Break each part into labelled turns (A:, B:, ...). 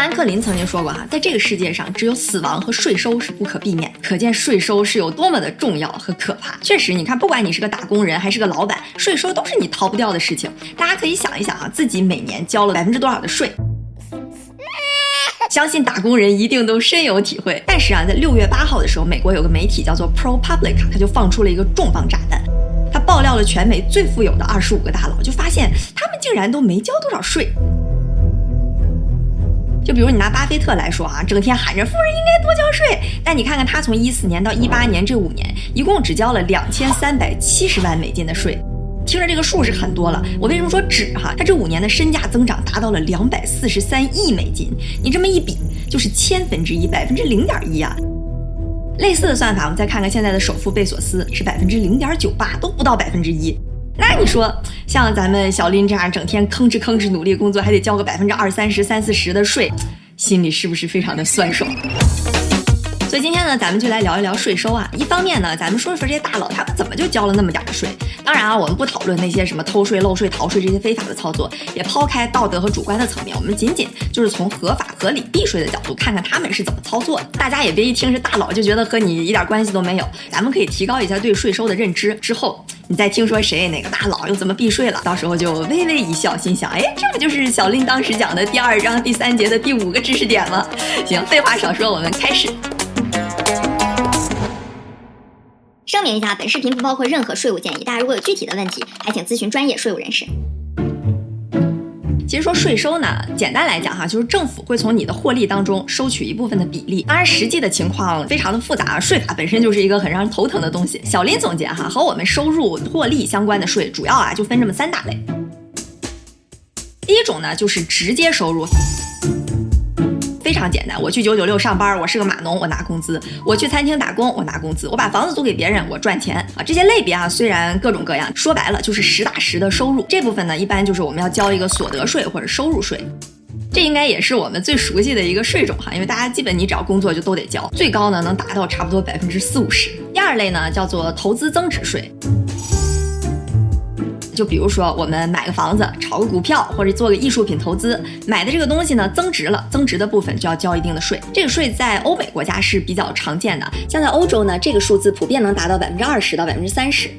A: 兰克林曾经说过哈，在这个世界上，只有死亡和税收是不可避免。可见税收是有多么的重要和可怕。确实，你看，不管你是个打工人还是个老板，税收都是你逃不掉的事情。大家可以想一想啊，自己每年交了百分之多少的税？相信打工人一定都深有体会。但是啊，在六月八号的时候，美国有个媒体叫做 ProPublica，他就放出了一个重磅炸弹，他爆料了全美最富有的二十五个大佬，就发现他们竟然都没交多少税。就比如你拿巴菲特来说啊，整天喊着富人应该多交税，但你看看他从一四年到一八年这五年，一共只交了两千三百七十万美金的税。听着这个数是很多了，我为什么说只哈？他这五年的身价增长达到了两百四十三亿美金，你这么一比，就是千分之一，百分之零点一啊。类似的算法，我们再看看现在的首富贝索斯是百分之零点九八，都不到百分之一。那你说，像咱们小林这样整天吭哧吭哧努力工作，还得交个百分之二三十、三四十的税，心里是不是非常的酸爽？所以今天呢，咱们就来聊一聊税收啊。一方面呢，咱们说一说这些大佬他们怎么就交了那么点的税。当然啊，我们不讨论那些什么偷税漏税、逃税这些非法的操作，也抛开道德和主观的层面，我们仅仅就是从合法合理避税的角度，看看他们是怎么操作的。大家也别一听是大佬就觉得和你一点关系都没有。咱们可以提高一下对税收的认知，之后你再听说谁哪个大佬又怎么避税了，到时候就微微一笑，心想，哎，这不就是小令当时讲的第二章第三节的第五个知识点吗？行，废话少说，我们开始。
B: 声明一下，本视频不包括任何税务建议，大家如果有具体的问题，还请咨询专业税务人士。
A: 其实说税收呢，简单来讲哈，就是政府会从你的获利当中收取一部分的比例。当然，实际的情况非常的复杂，税法本身就是一个很让人头疼的东西。小林总结哈，和我们收入获利相关的税，主要啊就分这么三大类。第一种呢，就是直接收入。非常简单，我去九九六上班，我是个码农，我拿工资；我去餐厅打工，我拿工资；我把房子租给别人，我赚钱啊。这些类别啊，虽然各种各样，说白了就是实打实的收入。这部分呢，一般就是我们要交一个所得税或者收入税，这应该也是我们最熟悉的一个税种哈，因为大家基本你只要工作就都得交，最高呢能达到差不多百分之四五十。第二类呢叫做投资增值税。就比如说，我们买个房子、炒个股票，或者做个艺术品投资，买的这个东西呢增值了，增值的部分就要交一定的税。这个税在欧美国家是比较常见的，像在欧洲呢，这个数字普遍能达到百分之二十到百分之三十。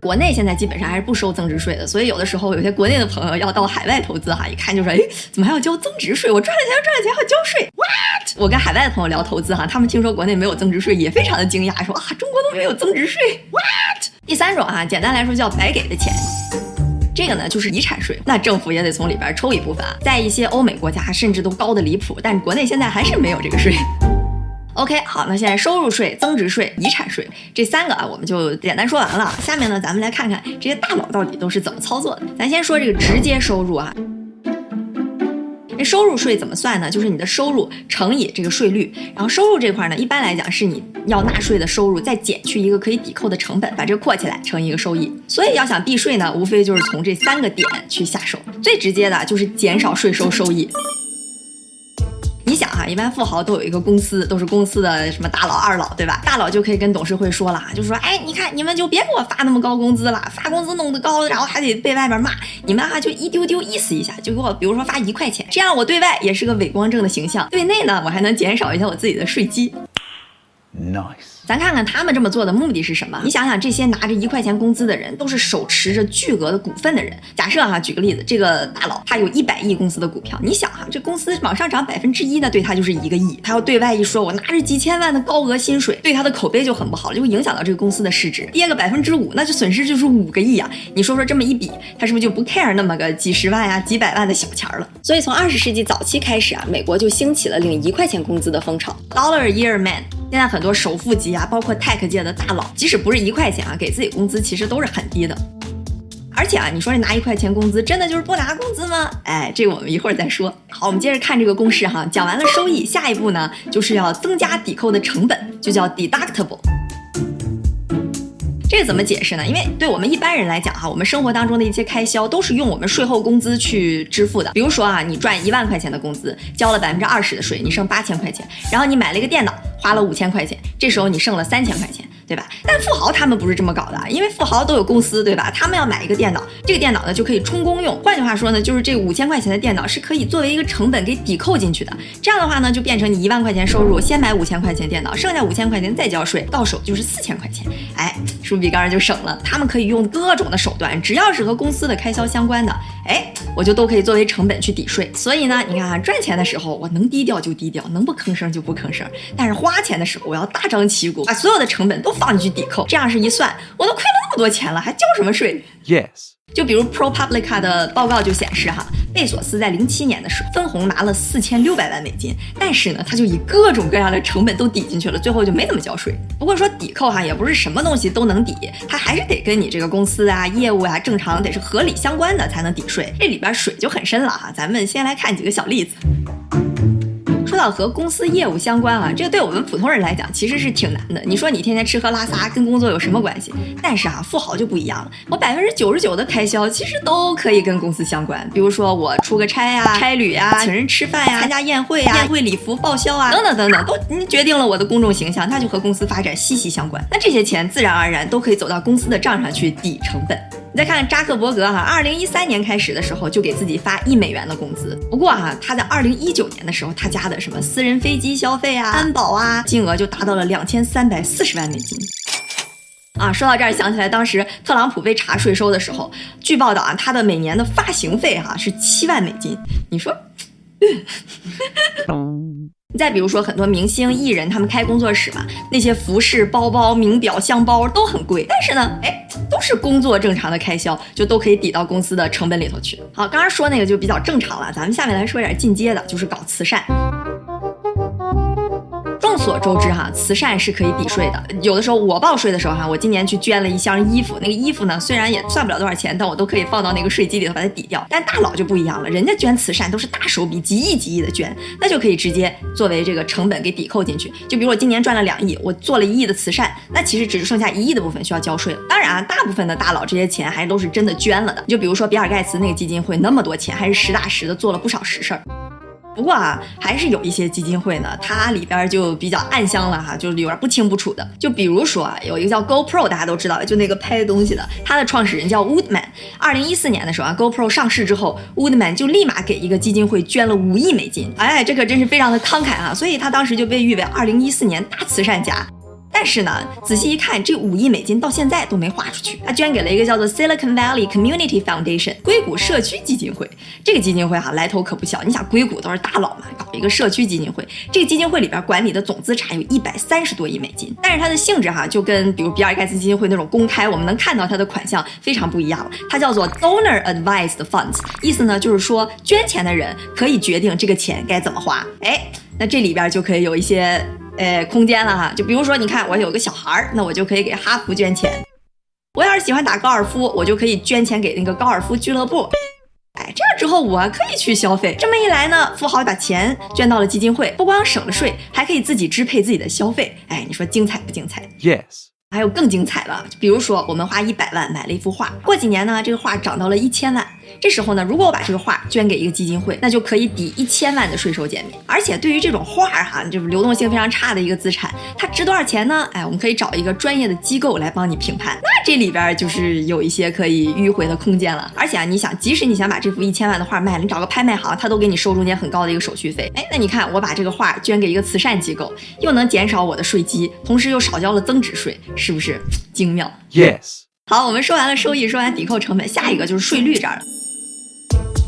A: 国内现在基本上还是不收增值税的，所以有的时候有些国内的朋友要到海外投资哈，一看就说，哎，怎么还要交增值税？我赚了钱赚了钱还要交税？What？我跟海外的朋友聊投资哈，他们听说国内没有增值税，也非常的惊讶，说啊，中国都没有增值税？What？第三种哈，简单来说叫白给的钱。这个呢就是遗产税，那政府也得从里边抽一部分啊。在一些欧美国家甚至都高的离谱，但国内现在还是没有这个税。OK，好，那现在收入税、增值税、遗产税这三个啊，我们就简单说完了。下面呢，咱们来看看这些大佬到底都是怎么操作的。咱先说这个直接收入啊。这收入税怎么算呢？就是你的收入乘以这个税率，然后收入这块呢，一般来讲是你要纳税的收入，再减去一个可以抵扣的成本，把这个括起来乘一个收益。所以要想避税呢，无非就是从这三个点去下手。最直接的就是减少税收收益。一般富豪都有一个公司，都是公司的什么大佬、二老，对吧？大佬就可以跟董事会说了，就说，哎，你看你们就别给我发那么高工资了，发工资弄得高，然后还得被外边骂，你们哈就一丢丢意思一下，就给我，比如说发一块钱，这样我对外也是个伪光正的形象，对内呢，我还能减少一下我自己的税基。Nice。咱看看他们这么做的目的是什么？你想想，这些拿着一块钱工资的人，都是手持着巨额的股份的人。假设哈，举个例子，这个大佬他有一百亿公司的股票，你想哈，这公司往上涨百分之一，那对他就是一个亿。他要对外一说，我拿着几千万的高额薪水，对他的口碑就很不好，就会影响到这个公司的市值，跌个百分之五，那就损失就是五个亿啊！你说说这么一比，他是不是就不 care 那么个几十万呀、几百万的小钱了？所以从二十世纪早期开始啊，美国就兴起了领一块钱工资的风潮，Dollar Year Man。现在很多首富级啊，包括 tech 界的大佬，即使不是一块钱啊，给自己工资其实都是很低的。而且啊，你说这拿一块钱工资，真的就是不拿工资吗？哎，这个我们一会儿再说。好，我们接着看这个公式哈。讲完了收益，下一步呢，就是要增加抵扣的成本，就叫 deductible。这个怎么解释呢？因为对我们一般人来讲哈，我们生活当中的一些开销都是用我们税后工资去支付的。比如说啊，你赚一万块钱的工资，交了百分之二十的税，你剩八千块钱。然后你买了一个电脑，花了五千块钱，这时候你剩了三千块钱。对吧？但富豪他们不是这么搞的，因为富豪都有公司，对吧？他们要买一个电脑，这个电脑呢就可以充公用。换句话说呢，就是这五千块钱的电脑是可以作为一个成本给抵扣进去的。这样的话呢，就变成你一万块钱收入，先买五千块钱电脑，剩下五千块钱再交税，到手就是四千块钱。哎，是不是比刚才就省了？他们可以用各种的手段，只要是和公司的开销相关的，哎，我就都可以作为成本去抵税。所以呢，你看啊，赚钱的时候我能低调就低调，能不吭声就不吭声。但是花钱的时候，我要大张旗鼓，把所有的成本都放进去抵扣。这样是一算，我都亏了那么多钱了，还交什么税
C: ？Yes。
A: 就比如 ProPublica 的报告就显示，哈，贝索斯在零七年的时候分红拿了四千六百万美金，但是呢，他就以各种各样的成本都抵进去了，最后就没怎么交税。不过说抵扣哈，也不是什么东西都能抵，它还是得跟你这个公司啊、业务啊正常得是合理相关的才能抵税。这里边水就很深了哈，咱们先来看几个小例子。说到和公司业务相关啊，这个对我们普通人来讲其实是挺难的。你说你天天吃喝拉撒跟工作有什么关系？但是啊，富豪就不一样了，我百分之九十九的开销其实都可以跟公司相关。比如说我出个差呀、差旅呀、请人吃饭呀、参加宴会呀、宴会礼服报销啊等等等等，都决定了我的公众形象，那就和公司发展息息相关。那这些钱自然而然都可以走到公司的账上去抵成本。你再看扎克伯格哈，二零一三年开始的时候就给自己发一美元的工资。不过哈，他在二零一九年的时候，他家的什么私人飞机消费啊、安保啊，金额就达到了两千三百四十万美金。啊，说到这儿想起来，当时特朗普被查税收的时候，据报道啊，他的每年的发行费哈是七万美金。你说？嗯再比如说，很多明星艺人他们开工作室嘛，那些服饰、包包、名表、箱包都很贵，但是呢，哎，都是工作正常的开销，就都可以抵到公司的成本里头去。好，刚刚说那个就比较正常了，咱们下面来说一点进阶的，就是搞慈善。众所周知哈，慈善是可以抵税的。有的时候我报税的时候哈，我今年去捐了一箱衣服，那个衣服呢虽然也算不了多少钱，但我都可以放到那个税基里头把它抵掉。但大佬就不一样了，人家捐慈善都是大手笔，几亿几亿的捐，那就可以直接作为这个成本给抵扣进去。就比如我今年赚了两亿，我做了一亿的慈善，那其实只剩下一亿的部分需要交税了。当然啊，大部分的大佬这些钱还都是真的捐了的。就比如说比尔盖茨那个基金会那么多钱，还是实打实的做了不少实事儿。不过啊，还是有一些基金会呢，它里边就比较暗箱了哈，就有点不清不楚的。就比如说啊，有一个叫 GoPro，大家都知道，就那个拍东西的，它的创始人叫 Woodman。二零一四年的时候啊，GoPro 上市之后，Woodman 就立马给一个基金会捐了五亿美金，哎，这可真是非常的慷慨啊，所以他当时就被誉为二零一四年大慈善家。但是呢，仔细一看，这五亿美金到现在都没花出去。他捐给了一个叫做 Silicon Valley Community Foundation 硅谷社区基金会。这个基金会哈来头可不小，你想硅谷都是大佬嘛，搞一个社区基金会。这个基金会里边管理的总资产有一百三十多亿美金。但是它的性质哈就跟比如比尔盖茨基金会那种公开，我们能看到它的款项非常不一样了。它叫做 Donor Advised Funds，意思呢就是说捐钱的人可以决定这个钱该怎么花。哎，那这里边就可以有一些。呃，空间了哈，就比如说，你看我有个小孩儿，那我就可以给哈佛捐钱。我要是喜欢打高尔夫，我就可以捐钱给那个高尔夫俱乐部。哎，这样之后我可以去消费。这么一来呢，富豪把钱捐到了基金会，不光省了税，还可以自己支配自己的消费。哎，你说精彩不精彩
C: ？Yes。
A: 还有更精彩的，比如说我们花一百万买了一幅画，过几年呢，这个画涨到了一千万。这时候呢，如果我把这个画捐给一个基金会，那就可以抵一千万的税收减免。而且对于这种画哈，就是流动性非常差的一个资产，它值多少钱呢？哎，我们可以找一个专业的机构来帮你评判。那这里边就是有一些可以迂回的空间了。而且啊，你想，即使你想把这幅一千万的画卖了，你找个拍卖行，他都给你收中间很高的一个手续费。哎，那你看，我把这个画捐给一个慈善机构，又能减少我的税基，同时又少交了增值税，是不是精妙
C: ？Yes。
A: 好，我们说完了收益，说完抵扣成本，下一个就是税率这儿了。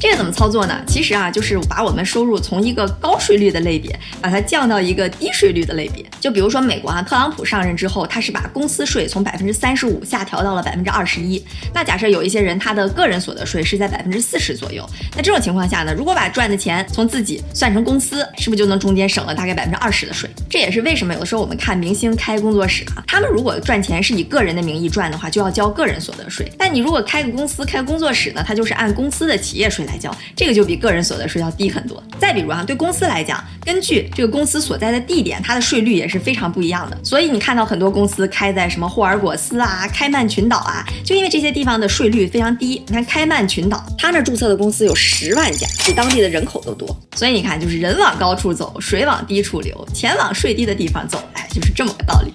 A: 这个怎么操作呢？其实啊，就是把我们收入从一个高税率的类别，把它降到一个低税率的类别。就比如说美国啊，特朗普上任之后，他是把公司税从百分之三十五下调到了百分之二十一。那假设有一些人他的个人所得税是在百分之四十左右，那这种情况下呢，如果把赚的钱从自己算成公司，是不是就能中间省了大概百分之二十的税？这也是为什么有的时候我们看明星开工作室啊，他们如果赚钱是以个人的名义赚的话，就要交个人所得税。但你如果开个公司开工作室呢，他就是按公司的企业税来交，这个就。比个人所得税要低很多。再比如啊，对公司来讲，根据这个公司所在的地点，它的税率也是非常不一样的。所以你看到很多公司开在什么霍尔果斯啊、开曼群岛啊，就因为这些地方的税率非常低。你看开曼群岛，它那注册的公司有十万家，比当地的人口都多。所以你看，就是人往高处走，水往低处流，钱往税低的地方走，哎，就是这么个道理。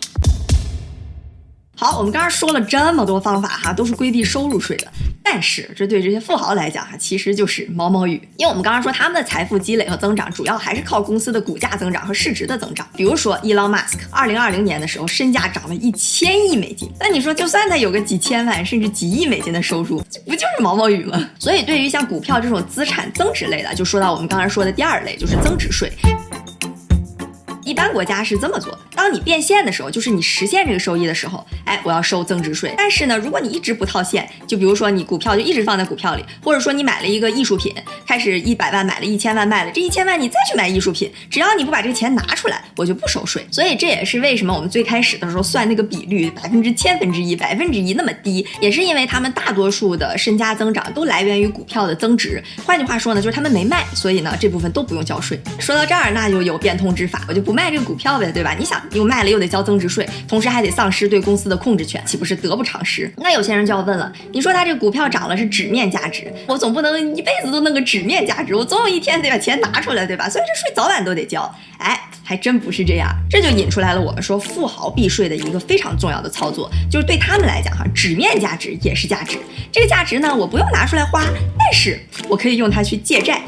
A: 好，我们刚刚说了这么多方法哈，都是规避收入税的。但是这对这些富豪来讲哈，其实就是毛毛雨。因为我们刚刚说他们的财富积累和增长，主要还是靠公司的股价增长和市值的增长。比如说伊朗马斯克，二零二零年的时候身价涨了一千亿美金。那你说，就算他有个几千万甚至几亿美金的收入，这不就是毛毛雨吗？所以对于像股票这种资产增值类的，就说到我们刚才说的第二类，就是增值税。一般国家是这么做的：当你变现的时候，就是你实现这个收益的时候，哎，我要收增值税。但是呢，如果你一直不套现，就比如说你股票就一直放在股票里，或者说你买了一个艺术品，开始一百万买了一千万卖了，这一千万你再去买艺术品，只要你不把这个钱拿出来，我就不收税。所以这也是为什么我们最开始的时候算那个比率百分之千分之一、百分之一那么低，也是因为他们大多数的身家增长都来源于股票的增值。换句话说呢，就是他们没卖，所以呢这部分都不用交税。说到这儿，那就有变通之法，我就不卖这个股票呗。对吧？你想又卖了又得交增值税，同时还得丧失对公司的控制权，岂不是得不偿失？那有些人就要问了，你说他这个股票涨了是纸面价值，我总不能一辈子都弄个纸面价值，我总有一天得把钱拿出来，对吧？所以这税早晚都得交。哎，还真不是这样，这就引出来了我们说富豪避税的一个非常重要的操作，就是对他们来讲哈，纸面价值也是价值。这个价值呢，我不用拿出来花，但是我可以用它去借债。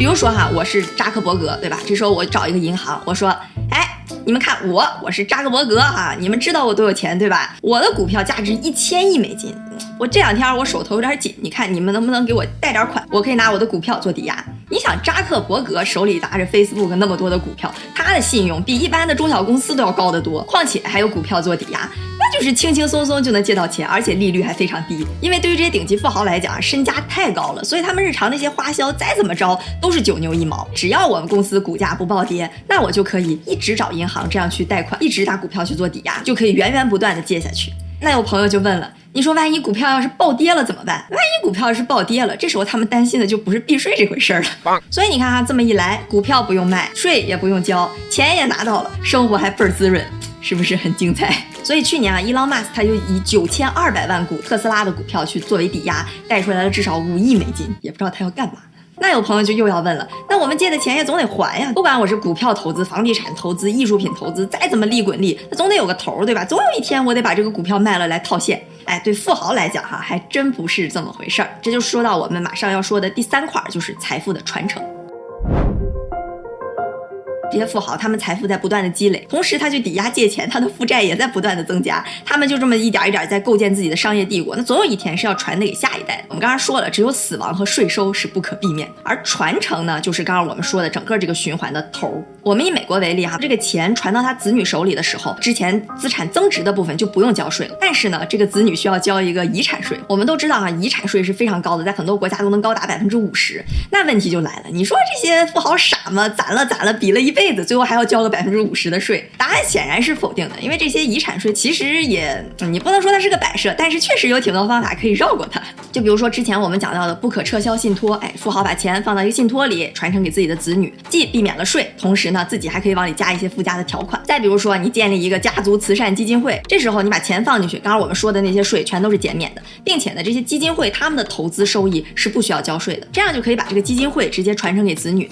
A: 比如说哈，我是扎克伯格，对吧？这时候我找一个银行，我说，哎，你们看我，我是扎克伯格哈，你们知道我多有钱对吧？我的股票价值一千亿美金，我这两天我手头有点紧，你看你们能不能给我贷点款？我可以拿我的股票做抵押。你想，扎克伯格手里拿着 Facebook 那么多的股票，他的信用比一般的中小公司都要高得多，况且还有股票做抵押。是轻轻松松就能借到钱，而且利率还非常低。因为对于这些顶级富豪来讲啊，身价太高了，所以他们日常那些花销再怎么着都是九牛一毛。只要我们公司股价不暴跌，那我就可以一直找银行这样去贷款，一直拿股票去做抵押，就可以源源不断的借下去。那有朋友就问了，你说万一股票要是暴跌了怎么办？万一股票要是暴跌了，这时候他们担心的就不是避税这回事儿了。所以你看哈，这么一来，股票不用卖，税也不用交，钱也拿到了，生活还倍儿滋润。是不是很精彩？所以去年啊，伊朗马斯他就以九千二百万股特斯拉的股票去作为抵押，贷出来了至少五亿美金，也不知道他要干嘛。那有朋友就又要问了，那我们借的钱也总得还呀，不管我是股票投资、房地产投资、艺术品投资，再怎么利滚利，那总得有个头儿，对吧？总有一天我得把这个股票卖了来套现。哎，对富豪来讲哈，还真不是这么回事儿。这就说到我们马上要说的第三块，就是财富的传承。这些富豪，他们财富在不断的积累，同时他去抵押借钱，他的负债也在不断的增加。他们就这么一点一点在构建自己的商业帝国。那总有一天是要传递给下一代的。我们刚刚说了，只有死亡和税收是不可避免，而传承呢，就是刚刚我们说的整个这个循环的头。我们以美国为例哈，这个钱传到他子女手里的时候，之前资产增值的部分就不用交税了。但是呢，这个子女需要交一个遗产税。我们都知道哈，遗产税是非常高的，在很多国家都能高达百分之五十。那问题就来了，你说这些富豪傻吗？攒了攒了，比了一辈子，最后还要交个百分之五十的税？答案显然是否定的，因为这些遗产税其实也，你不能说它是个摆设，但是确实有挺多方法可以绕过它。就比如说之前我们讲到的不可撤销信托，哎，富豪把钱放到一个信托里，传承给自己的子女，既避免了税，同时呢，自己还可以往里加一些附加的条款。再比如说，你建立一个家族慈善基金会，这时候你把钱放进去，刚刚我们说的那些税全都是减免的，并且呢，这些基金会他们的投资收益是不需要交税的，这样就可以把这个基金会直接传承给子女。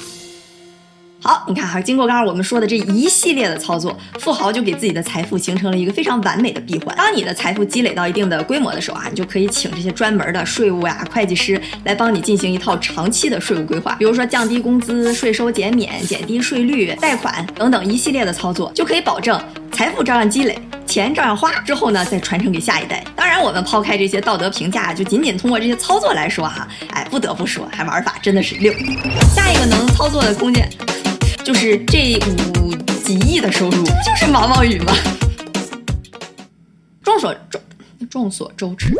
A: 好，你看哈，经过刚刚我们说的这一系列的操作，富豪就给自己的财富形成了一个非常完美的闭环。当你的财富积累到一定的规模的时候啊，你就可以请这些专门的税务呀、会计师来帮你进行一套长期的税务规划，比如说降低工资、税收减免、减低税率、贷款等等一系列的操作，就可以保证财富照样积累，钱照样花，之后呢再传承给下一代。当然，我们抛开这些道德评价，就仅仅通过这些操作来说哈，哎，不得不说，还玩法真的是溜。下一个能操作的空间。就是这五几亿的收入，不就是毛毛雨吗？众所周众所周知。